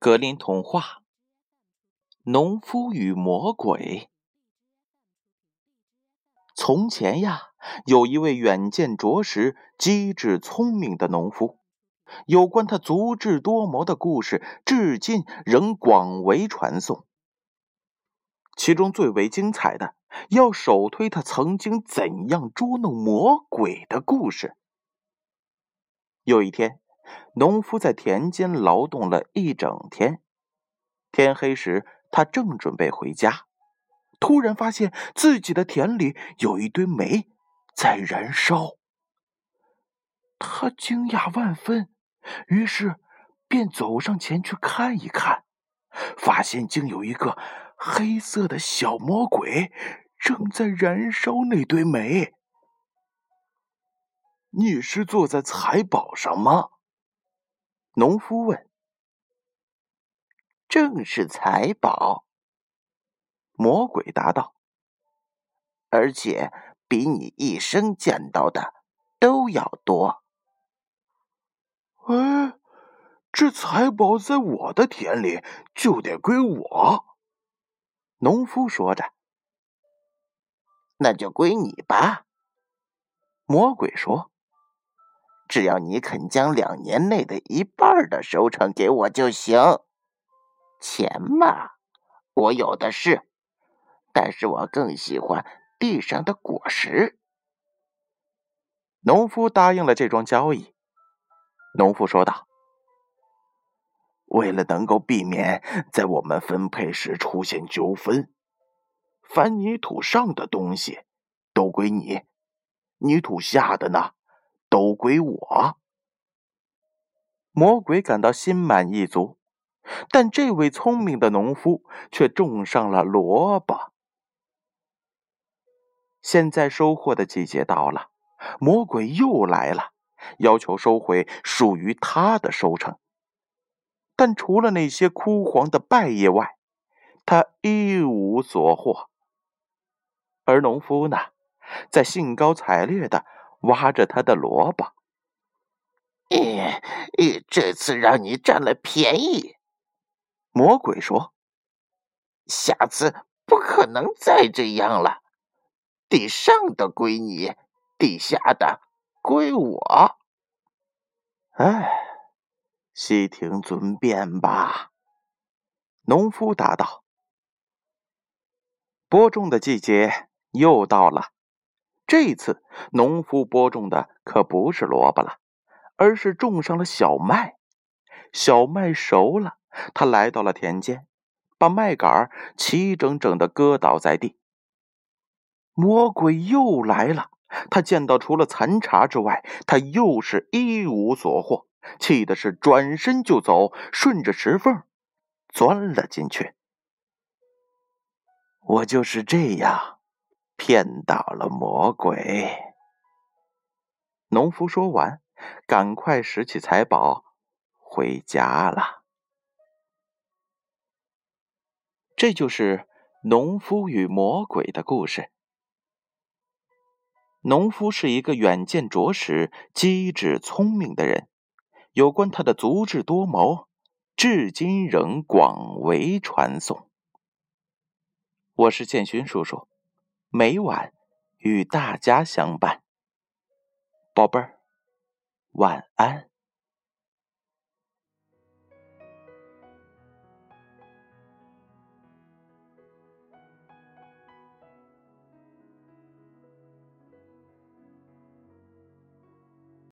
格林童话《农夫与魔鬼》。从前呀，有一位远见卓识、机智聪明的农夫。有关他足智多谋的故事，至今仍广为传颂。其中最为精彩的，要首推他曾经怎样捉弄魔鬼的故事。有一天。农夫在田间劳动了一整天，天黑时，他正准备回家，突然发现自己的田里有一堆煤在燃烧。他惊讶万分，于是便走上前去看一看，发现竟有一个黑色的小魔鬼正在燃烧那堆煤。你是坐在财宝上吗？农夫问：“正是财宝。”魔鬼答道：“而且比你一生见到的都要多。”哎，这财宝在我的田里就得归我。”农夫说着。“那就归你吧。”魔鬼说。只要你肯将两年内的一半的收成给我就行。钱嘛，我有的是，但是我更喜欢地上的果实。农夫答应了这桩交易。农夫说道：“为了能够避免在我们分配时出现纠纷，凡泥土上的东西都归你，泥土下的呢？”都归我。魔鬼感到心满意足，但这位聪明的农夫却种上了萝卜。现在收获的季节到了，魔鬼又来了，要求收回属于他的收成。但除了那些枯黄的败叶外，他一无所获。而农夫呢，在兴高采烈的。挖着他的萝卜，这次让你占了便宜。魔鬼说：“下次不可能再这样了。地上的归你，地下的归我。”哎，悉听尊便吧。”农夫答道。播种的季节又到了。这次，农夫播种的可不是萝卜了，而是种上了小麦。小麦熟了，他来到了田间，把麦秆齐整整的搁倒在地。魔鬼又来了，他见到除了残茬之外，他又是一无所获，气的是转身就走，顺着石缝钻了进去。我就是这样。骗倒了魔鬼。农夫说完，赶快拾起财宝回家了。这就是农夫与魔鬼的故事。农夫是一个远见卓识、机智聪明的人，有关他的足智多谋，至今仍广为传颂。我是建勋叔叔。每晚与大家相伴，宝贝儿，晚安。